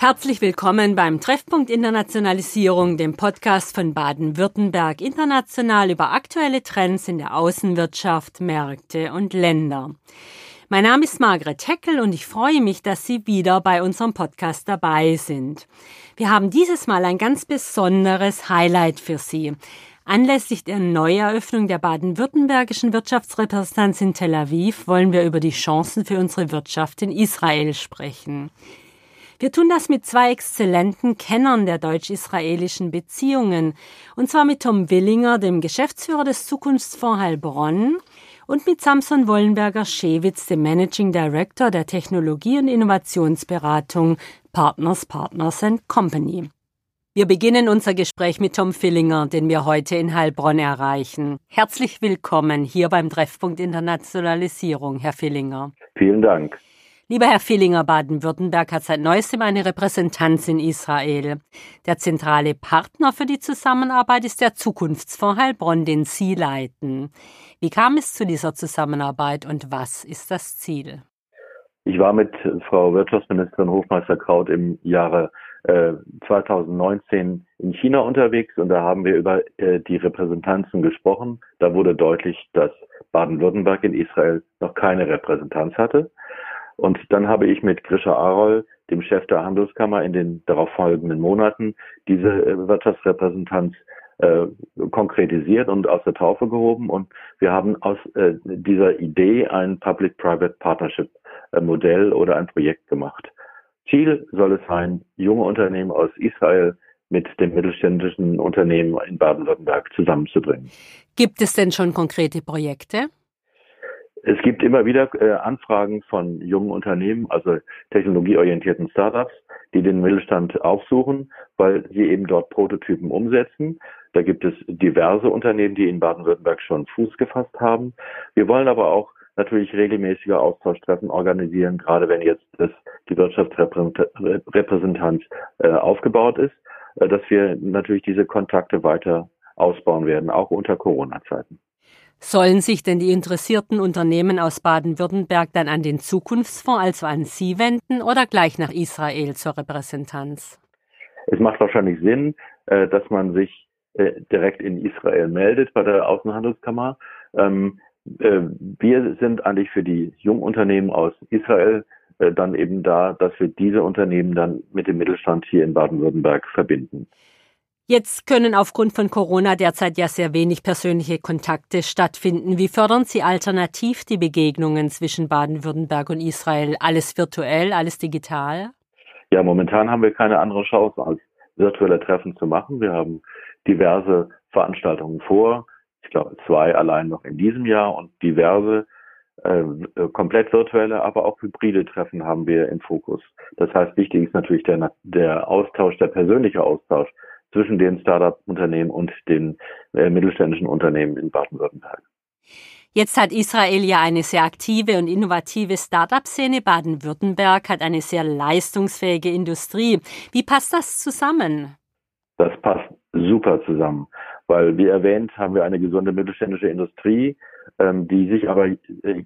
Herzlich willkommen beim Treffpunkt Internationalisierung, dem Podcast von Baden-Württemberg international über aktuelle Trends in der Außenwirtschaft, Märkte und Länder. Mein Name ist Margret Heckel und ich freue mich, dass Sie wieder bei unserem Podcast dabei sind. Wir haben dieses Mal ein ganz besonderes Highlight für Sie. Anlässlich der Neueröffnung der baden-württembergischen Wirtschaftsrepräsentanz in Tel Aviv wollen wir über die Chancen für unsere Wirtschaft in Israel sprechen. Wir tun das mit zwei exzellenten Kennern der deutsch-israelischen Beziehungen, und zwar mit Tom Willinger, dem Geschäftsführer des Zukunftsfonds Heilbronn, und mit Samson Wollenberger-Schewitz, dem Managing Director der Technologie- und Innovationsberatung Partners Partners Company. Wir beginnen unser Gespräch mit Tom Fillinger, den wir heute in Heilbronn erreichen. Herzlich willkommen hier beim Treffpunkt Internationalisierung, Herr Fillinger. Vielen Dank. Lieber Herr Villinger, Baden-Württemberg hat seit neuestem eine Repräsentanz in Israel. Der zentrale Partner für die Zusammenarbeit ist der Zukunftsfonds Heilbronn, den Sie leiten. Wie kam es zu dieser Zusammenarbeit und was ist das Ziel? Ich war mit Frau Wirtschaftsministerin Hofmeister Kraut im Jahre äh, 2019 in China unterwegs und da haben wir über äh, die Repräsentanzen gesprochen. Da wurde deutlich, dass Baden-Württemberg in Israel noch keine Repräsentanz hatte. Und dann habe ich mit Grisha Arol, dem Chef der Handelskammer, in den darauffolgenden Monaten diese äh, Wirtschaftsrepräsentanz äh, konkretisiert und aus der Taufe gehoben. Und wir haben aus äh, dieser Idee ein Public-Private Partnership äh, oder ein Projekt gemacht. Ziel soll es sein, junge Unternehmen aus Israel mit dem mittelständischen Unternehmen in Baden-Württemberg zusammenzubringen. Gibt es denn schon konkrete Projekte? Es gibt immer wieder äh, Anfragen von jungen Unternehmen, also technologieorientierten Startups, die den Mittelstand aufsuchen, weil sie eben dort Prototypen umsetzen. Da gibt es diverse Unternehmen, die in Baden-Württemberg schon Fuß gefasst haben. Wir wollen aber auch natürlich regelmäßige Austausch-Treffen organisieren, gerade wenn jetzt das, die Wirtschaftsrepräsentanz äh, aufgebaut ist, äh, dass wir natürlich diese Kontakte weiter ausbauen werden, auch unter Corona-Zeiten. Sollen sich denn die interessierten Unternehmen aus Baden-Württemberg dann an den Zukunftsfonds, also an Sie wenden oder gleich nach Israel zur Repräsentanz? Es macht wahrscheinlich Sinn, äh, dass man sich äh, direkt in Israel meldet bei der Außenhandelskammer. Ähm, äh, wir sind eigentlich für die Jungunternehmen aus Israel dann eben da, dass wir diese Unternehmen dann mit dem Mittelstand hier in Baden-Württemberg verbinden. Jetzt können aufgrund von Corona derzeit ja sehr wenig persönliche Kontakte stattfinden. Wie fördern Sie alternativ die Begegnungen zwischen Baden-Württemberg und Israel? Alles virtuell, alles digital? Ja, momentan haben wir keine andere Chance, als virtuelle Treffen zu machen. Wir haben diverse Veranstaltungen vor. Ich glaube, zwei allein noch in diesem Jahr und diverse äh, komplett virtuelle, aber auch hybride Treffen haben wir im Fokus. Das heißt, wichtig ist natürlich der, der Austausch, der persönliche Austausch zwischen den Startup-Unternehmen und den äh, mittelständischen Unternehmen in Baden-Württemberg. Jetzt hat Israel ja eine sehr aktive und innovative Startup-Szene. Baden-Württemberg hat eine sehr leistungsfähige Industrie. Wie passt das zusammen? Das passt super zusammen, weil wie erwähnt haben wir eine gesunde mittelständische Industrie, ähm, die sich aber äh,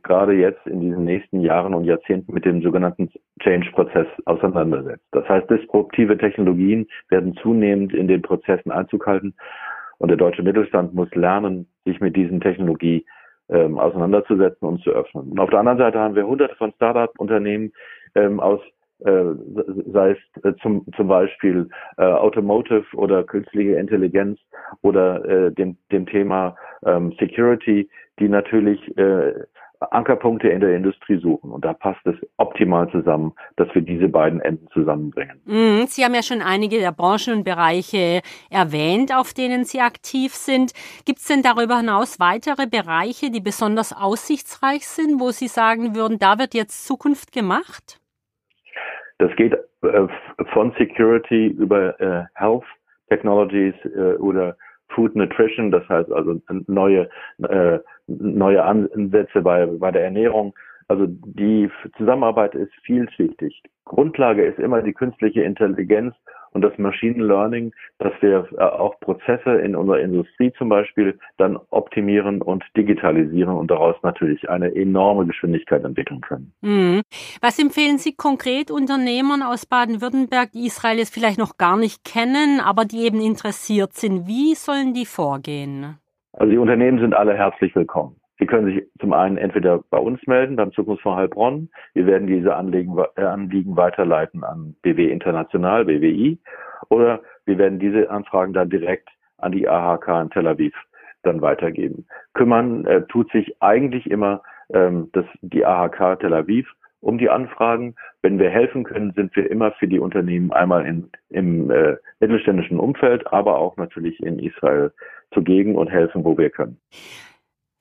gerade jetzt in diesen nächsten Jahren und Jahrzehnten mit dem sogenannten Change-Prozess auseinandersetzt. Das heißt, disruptive Technologien werden zunehmend in den Prozessen Einzug halten und der deutsche Mittelstand muss lernen, sich mit diesen Technologie ähm, auseinanderzusetzen und zu öffnen. Und auf der anderen Seite haben wir hunderte von Startup-Unternehmen ähm, aus sei es äh, zum, zum Beispiel äh, Automotive oder künstliche Intelligenz oder äh, dem, dem Thema ähm, Security, die natürlich äh, Ankerpunkte in der Industrie suchen. Und da passt es optimal zusammen, dass wir diese beiden Enden zusammenbringen. Mhm, Sie haben ja schon einige der Branchen und Bereiche erwähnt, auf denen Sie aktiv sind. Gibt es denn darüber hinaus weitere Bereiche, die besonders aussichtsreich sind, wo Sie sagen würden, da wird jetzt Zukunft gemacht? Das geht äh, von Security über äh, Health Technologies äh, oder Food Nutrition, das heißt also neue, neue Ansätze bei, bei der Ernährung. Also die Zusammenarbeit ist vielschichtig. Grundlage ist immer die künstliche Intelligenz und das Machine Learning, dass wir äh, auch Prozesse in unserer Industrie zum Beispiel dann optimieren und digitalisieren und daraus natürlich eine enorme Geschwindigkeit entwickeln können. Mhm. Was empfehlen Sie konkret Unternehmern aus Baden-Württemberg, die Israel jetzt vielleicht noch gar nicht kennen, aber die eben interessiert sind? Wie sollen die vorgehen? Also die Unternehmen sind alle herzlich willkommen. Sie können sich zum einen entweder bei uns melden, beim Zukunftsfonds Heilbronn. Wir werden diese Anliegen, äh, Anliegen weiterleiten an BW International, BWI. Oder wir werden diese Anfragen dann direkt an die AHK in Tel Aviv dann weitergeben. Kümmern äh, tut sich eigentlich immer ähm, das, die AHK Tel Aviv um die Anfragen. Wenn wir helfen können, sind wir immer für die Unternehmen einmal in, im äh, mittelständischen Umfeld, aber auch natürlich in Israel zugegen und helfen, wo wir können.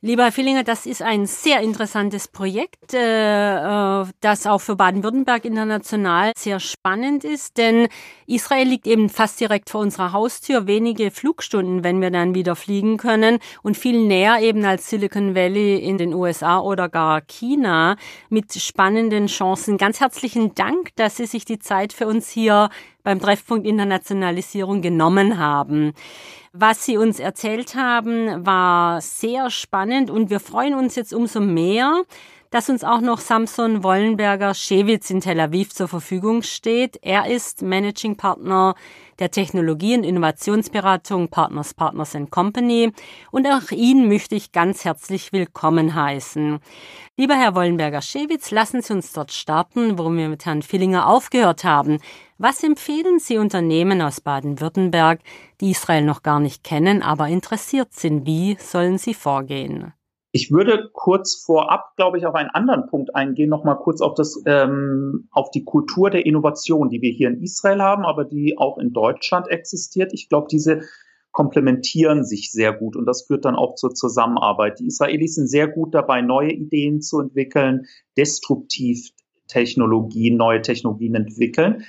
Lieber Herr Fillinger, das ist ein sehr interessantes Projekt, äh, äh, das auch für Baden-Württemberg international sehr spannend ist, denn Israel liegt eben fast direkt vor unserer Haustür, wenige Flugstunden, wenn wir dann wieder fliegen können und viel näher eben als Silicon Valley in den USA oder gar China mit spannenden Chancen. Ganz herzlichen Dank, dass Sie sich die Zeit für uns hier beim Treffpunkt Internationalisierung genommen haben. Was Sie uns erzählt haben, war sehr spannend und wir freuen uns jetzt umso mehr, dass uns auch noch Samson Wollenberger Schewitz in Tel Aviv zur Verfügung steht. Er ist Managing Partner der Technologie- und Innovationsberatung Partners Partners Company und auch ihn möchte ich ganz herzlich willkommen heißen. Lieber Herr Wollenberger-Schewitz, lassen Sie uns dort starten, wo wir mit Herrn Fillinger aufgehört haben. Was empfehlen Sie Unternehmen aus Baden-Württemberg, die Israel noch gar nicht kennen, aber interessiert sind? Wie sollen sie vorgehen? Ich würde kurz vorab, glaube ich, auf einen anderen Punkt eingehen, nochmal kurz auf das, ähm, auf die Kultur der Innovation, die wir hier in Israel haben, aber die auch in Deutschland existiert. Ich glaube, diese komplementieren sich sehr gut und das führt dann auch zur Zusammenarbeit. Die Israelis sind sehr gut dabei, neue Ideen zu entwickeln, destruktiv Technologien, neue Technologien entwickeln.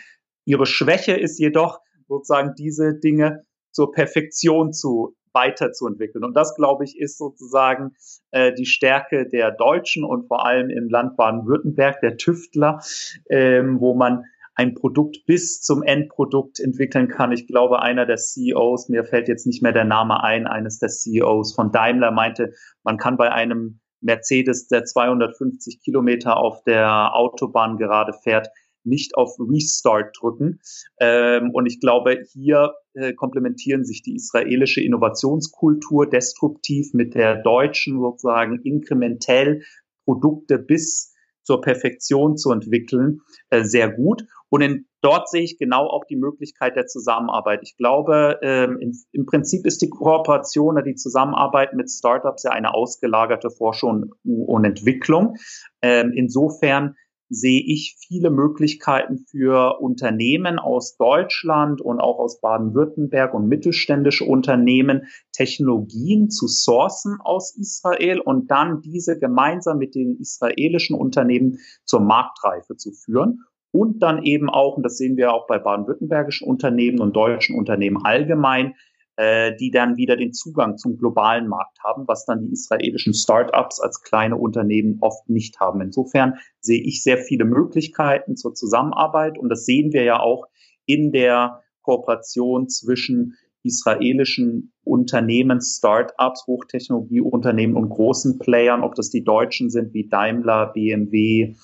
Ihre Schwäche ist jedoch sozusagen diese Dinge zur Perfektion zu weiterzuentwickeln. Und das, glaube ich, ist sozusagen äh, die Stärke der Deutschen und vor allem im Land Baden-Württemberg, der Tüftler, ähm, wo man ein Produkt bis zum Endprodukt entwickeln kann. Ich glaube, einer der CEOs, mir fällt jetzt nicht mehr der Name ein, eines der CEOs von Daimler meinte, man kann bei einem Mercedes, der 250 Kilometer auf der Autobahn gerade fährt, nicht auf Restart drücken. Ähm, und ich glaube, hier äh, komplementieren sich die israelische Innovationskultur destruktiv mit der deutschen sozusagen inkrementell Produkte bis zur Perfektion zu entwickeln, äh, sehr gut. Und in, dort sehe ich genau auch die Möglichkeit der Zusammenarbeit. Ich glaube, ähm, in, im Prinzip ist die Kooperation oder die Zusammenarbeit mit Startups ja eine ausgelagerte Forschung und Entwicklung. Ähm, insofern sehe ich viele Möglichkeiten für Unternehmen aus Deutschland und auch aus Baden-Württemberg und mittelständische Unternehmen, Technologien zu sourcen aus Israel und dann diese gemeinsam mit den israelischen Unternehmen zur Marktreife zu führen. Und dann eben auch, und das sehen wir auch bei baden-württembergischen Unternehmen und deutschen Unternehmen allgemein, äh, die dann wieder den Zugang zum globalen Markt haben, was dann die israelischen Startups als kleine Unternehmen oft nicht haben. Insofern sehe ich sehr viele Möglichkeiten zur Zusammenarbeit und das sehen wir ja auch in der Kooperation zwischen israelischen Unternehmen, Startups, Hochtechnologieunternehmen und großen Playern, ob das die Deutschen sind wie Daimler, BMW,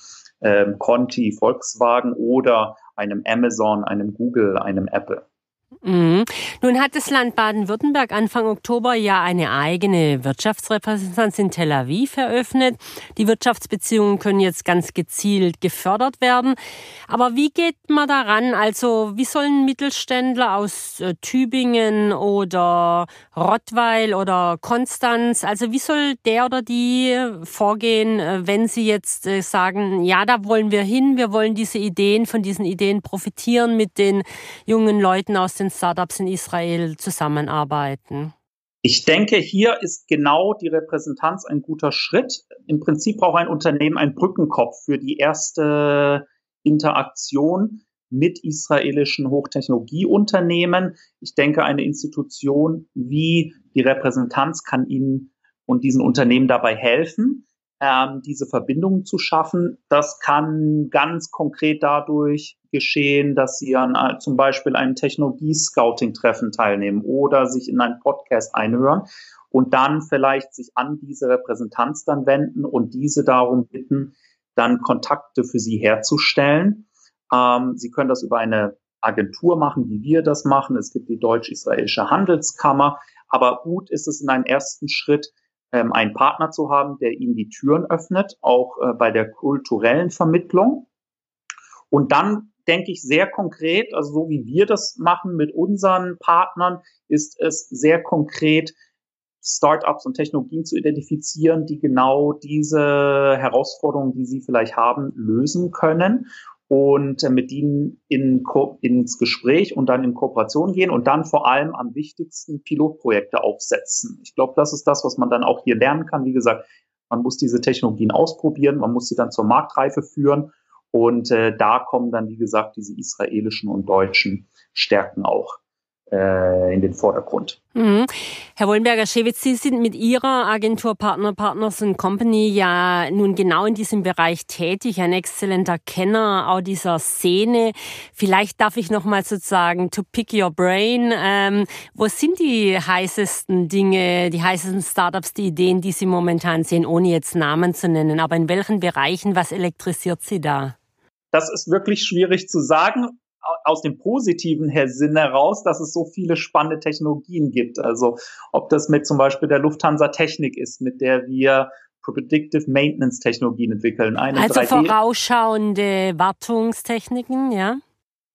ähm, Conti, Volkswagen oder einem Amazon, einem Google, einem Apple. Mhm. Nun hat das Land Baden-Württemberg Anfang Oktober ja eine eigene Wirtschaftsrepräsentanz in Tel Aviv eröffnet. Die Wirtschaftsbeziehungen können jetzt ganz gezielt gefördert werden. Aber wie geht man daran? Also wie sollen Mittelständler aus äh, Tübingen oder Rottweil oder Konstanz, also wie soll der oder die vorgehen, äh, wenn sie jetzt äh, sagen, ja, da wollen wir hin, wir wollen diese Ideen, von diesen Ideen profitieren mit den jungen Leuten aus den Startups in Israel zusammenarbeiten? Ich denke, hier ist genau die Repräsentanz ein guter Schritt. Im Prinzip braucht ein Unternehmen einen Brückenkopf für die erste Interaktion mit israelischen Hochtechnologieunternehmen. Ich denke, eine Institution wie die Repräsentanz kann Ihnen und diesen Unternehmen dabei helfen. Ähm, diese Verbindungen zu schaffen. Das kann ganz konkret dadurch geschehen, dass sie an äh, zum Beispiel einem Technologie-Scouting-Treffen teilnehmen oder sich in einen Podcast einhören und dann vielleicht sich an diese Repräsentanz dann wenden und diese darum bitten, dann Kontakte für sie herzustellen. Ähm, sie können das über eine Agentur machen, wie wir das machen. Es gibt die Deutsch-Israelische Handelskammer. Aber gut ist es in einem ersten Schritt, ähm, einen Partner zu haben, der ihnen die Türen öffnet, auch äh, bei der kulturellen Vermittlung. Und dann denke ich sehr konkret, also so wie wir das machen mit unseren Partnern, ist es sehr konkret, Startups und Technologien zu identifizieren, die genau diese Herausforderungen, die sie vielleicht haben, lösen können und äh, mit ihnen in, ins Gespräch und dann in Kooperation gehen und dann vor allem am wichtigsten Pilotprojekte aufsetzen. Ich glaube, das ist das, was man dann auch hier lernen kann. Wie gesagt, man muss diese Technologien ausprobieren, man muss sie dann zur Marktreife führen und äh, da kommen dann, wie gesagt, diese israelischen und deutschen Stärken auch in den Vordergrund. Mhm. Herr Wollenberger-Schewitz, Sie sind mit Ihrer Agentur Partner Partners Company ja nun genau in diesem Bereich tätig, ein exzellenter Kenner auch dieser Szene. Vielleicht darf ich noch mal sozusagen to pick your brain. Ähm, wo sind die heißesten Dinge, die heißesten Startups, die Ideen, die Sie momentan sehen, ohne jetzt Namen zu nennen? Aber in welchen Bereichen, was elektrisiert Sie da? Das ist wirklich schwierig zu sagen aus dem positiven Sinn heraus, dass es so viele spannende Technologien gibt. Also ob das mit zum Beispiel der Lufthansa Technik ist, mit der wir Predictive Maintenance Technologien entwickeln. Eine also 3D vorausschauende Wartungstechniken, ja?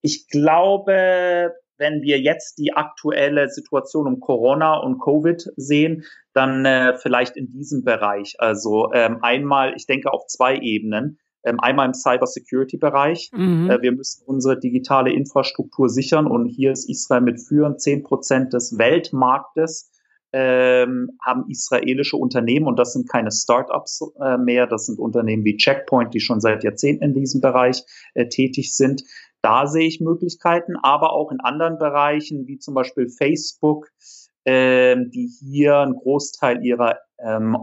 Ich glaube, wenn wir jetzt die aktuelle Situation um Corona und Covid sehen, dann äh, vielleicht in diesem Bereich. Also ähm, einmal, ich denke auf zwei Ebenen. Ähm, einmal im Cybersecurity-Bereich. Mhm. Äh, wir müssen unsere digitale Infrastruktur sichern und hier ist Israel mit führend zehn Prozent des Weltmarktes ähm, haben israelische Unternehmen und das sind keine Startups äh, mehr, das sind Unternehmen wie Checkpoint, die schon seit Jahrzehnten in diesem Bereich äh, tätig sind. Da sehe ich Möglichkeiten, aber auch in anderen Bereichen wie zum Beispiel Facebook, ähm, die hier einen Großteil ihrer ähm,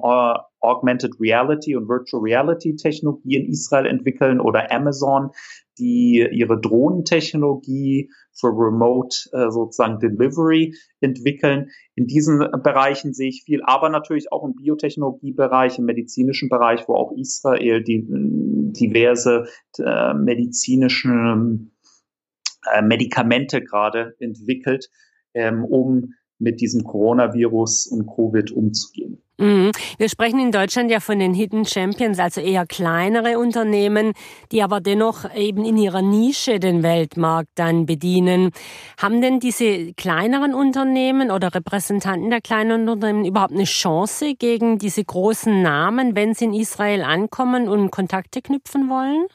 Augmented Reality und Virtual Reality Technologie in Israel entwickeln oder Amazon, die ihre Drohnentechnologie für Remote äh, sozusagen Delivery entwickeln. In diesen Bereichen sehe ich viel, aber natürlich auch im Biotechnologiebereich, im medizinischen Bereich, wo auch Israel die diverse äh, medizinische äh, Medikamente gerade entwickelt, ähm, um mit diesem Coronavirus und Covid umzugehen. Mhm. Wir sprechen in Deutschland ja von den Hidden Champions, also eher kleinere Unternehmen, die aber dennoch eben in ihrer Nische den Weltmarkt dann bedienen. Haben denn diese kleineren Unternehmen oder Repräsentanten der kleinen Unternehmen überhaupt eine Chance gegen diese großen Namen, wenn sie in Israel ankommen und Kontakte knüpfen wollen?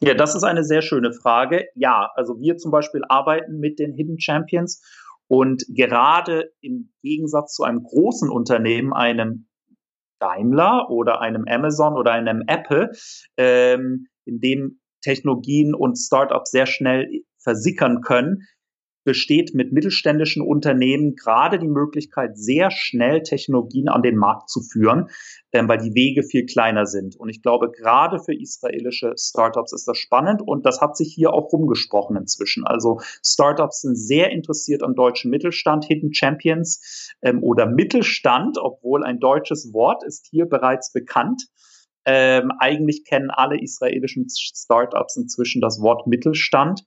Ja, das ist eine sehr schöne Frage. Ja, also wir zum Beispiel arbeiten mit den Hidden Champions und gerade im Gegensatz zu einem großen Unternehmen, einem Daimler oder einem Amazon oder einem Apple, ähm, in dem Technologien und Startups sehr schnell versickern können, besteht mit mittelständischen Unternehmen gerade die Möglichkeit, sehr schnell Technologien an den Markt zu führen, ähm, weil die Wege viel kleiner sind. Und ich glaube, gerade für israelische Startups ist das spannend und das hat sich hier auch rumgesprochen inzwischen. Also Startups sind sehr interessiert am deutschen Mittelstand, Hidden Champions ähm, oder Mittelstand, obwohl ein deutsches Wort ist hier bereits bekannt. Ähm, eigentlich kennen alle israelischen Startups inzwischen das Wort Mittelstand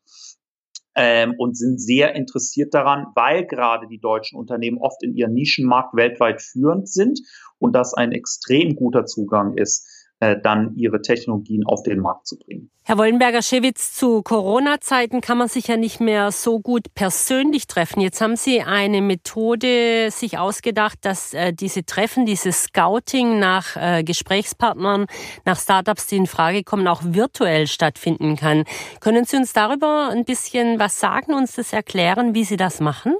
ähm, und sind sehr interessiert daran, weil gerade die deutschen Unternehmen oft in ihrem Nischenmarkt weltweit führend sind und das ein extrem guter Zugang ist äh, dann ihre Technologien auf den Markt zu bringen. Herr Wollenberger-Schewitz, zu Corona-Zeiten kann man sich ja nicht mehr so gut persönlich treffen. Jetzt haben Sie eine Methode sich ausgedacht, dass äh, diese Treffen, dieses Scouting nach äh, Gesprächspartnern, nach Startups, die in Frage kommen, auch virtuell stattfinden kann. Können Sie uns darüber ein bisschen was sagen, uns das erklären, wie Sie das machen?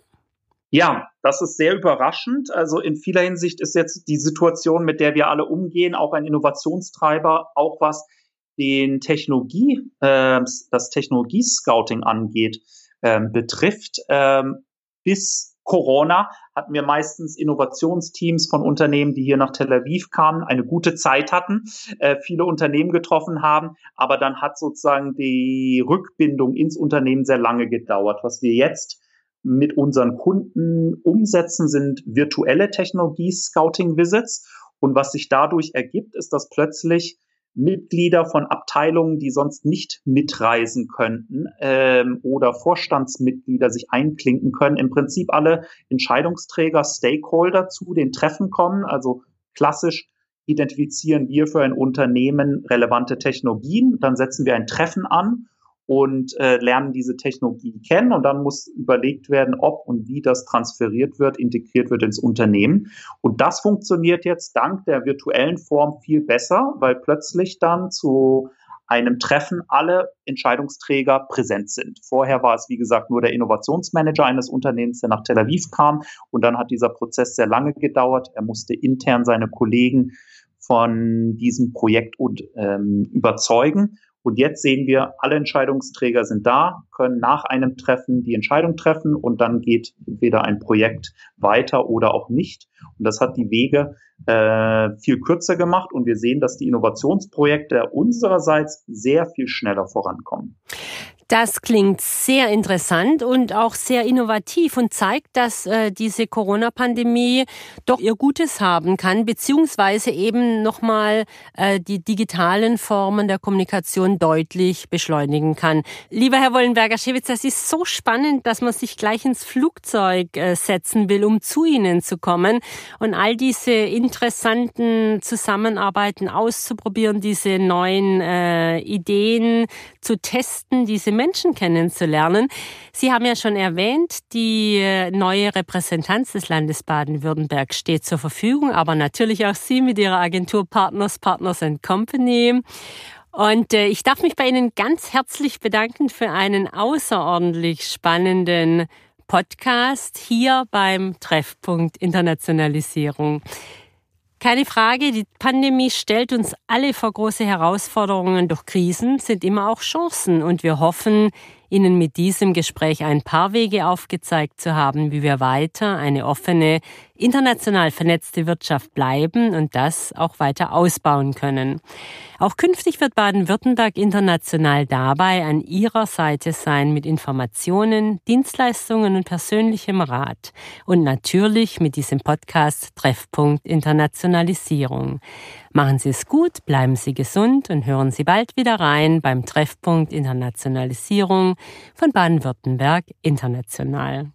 Ja, das ist sehr überraschend. Also in vieler Hinsicht ist jetzt die Situation, mit der wir alle umgehen, auch ein Innovationstreiber, auch was den Technologie, äh, das Technologiescouting angeht, ähm, betrifft. Ähm, bis Corona hatten wir meistens Innovationsteams von Unternehmen, die hier nach Tel Aviv kamen, eine gute Zeit hatten, äh, viele Unternehmen getroffen haben, aber dann hat sozusagen die Rückbindung ins Unternehmen sehr lange gedauert. Was wir jetzt mit unseren Kunden umsetzen, sind virtuelle Technologie-Scouting-Visits. Und was sich dadurch ergibt, ist, dass plötzlich Mitglieder von Abteilungen, die sonst nicht mitreisen könnten ähm, oder Vorstandsmitglieder sich einklinken können, im Prinzip alle Entscheidungsträger, Stakeholder zu den Treffen kommen. Also klassisch identifizieren wir für ein Unternehmen relevante Technologien, dann setzen wir ein Treffen an und äh, lernen diese Technologie kennen und dann muss überlegt werden, ob und wie das transferiert wird, integriert wird ins Unternehmen. Und das funktioniert jetzt dank der virtuellen Form viel besser, weil plötzlich dann zu einem Treffen alle Entscheidungsträger präsent sind. Vorher war es, wie gesagt, nur der Innovationsmanager eines Unternehmens, der nach Tel Aviv kam. Und dann hat dieser Prozess sehr lange gedauert. Er musste intern seine Kollegen von diesem Projekt und, ähm, überzeugen. Und jetzt sehen wir, alle Entscheidungsträger sind da, können nach einem Treffen die Entscheidung treffen und dann geht entweder ein Projekt weiter oder auch nicht. Und das hat die Wege äh, viel kürzer gemacht und wir sehen, dass die Innovationsprojekte unsererseits sehr viel schneller vorankommen. Das klingt sehr interessant und auch sehr innovativ und zeigt, dass äh, diese Corona-Pandemie doch ihr Gutes haben kann, beziehungsweise eben nochmal äh, die digitalen Formen der Kommunikation deutlich beschleunigen kann. Lieber Herr Wollenberger-Schewitz, das ist so spannend, dass man sich gleich ins Flugzeug äh, setzen will, um zu Ihnen zu kommen und all diese interessanten Zusammenarbeiten auszuprobieren, diese neuen äh, Ideen zu testen, diese Menschen kennenzulernen. Sie haben ja schon erwähnt, die äh, neue Repräsentanz des Landes Baden-Württemberg steht zur Verfügung, aber natürlich auch Sie mit Ihrer Agentur Partners, Partners and Company. Und äh, ich darf mich bei Ihnen ganz herzlich bedanken für einen außerordentlich spannenden Podcast hier beim Treffpunkt Internationalisierung. Keine Frage, die Pandemie stellt uns alle vor große Herausforderungen, doch Krisen sind immer auch Chancen. Und wir hoffen, Ihnen mit diesem Gespräch ein paar Wege aufgezeigt zu haben, wie wir weiter eine offene, international vernetzte Wirtschaft bleiben und das auch weiter ausbauen können. Auch künftig wird Baden-Württemberg international dabei an Ihrer Seite sein mit Informationen, Dienstleistungen und persönlichem Rat. Und natürlich mit diesem Podcast Treffpunkt Internationalisierung. Machen Sie es gut, bleiben Sie gesund und hören Sie bald wieder rein beim Treffpunkt Internationalisierung von Baden-Württemberg International.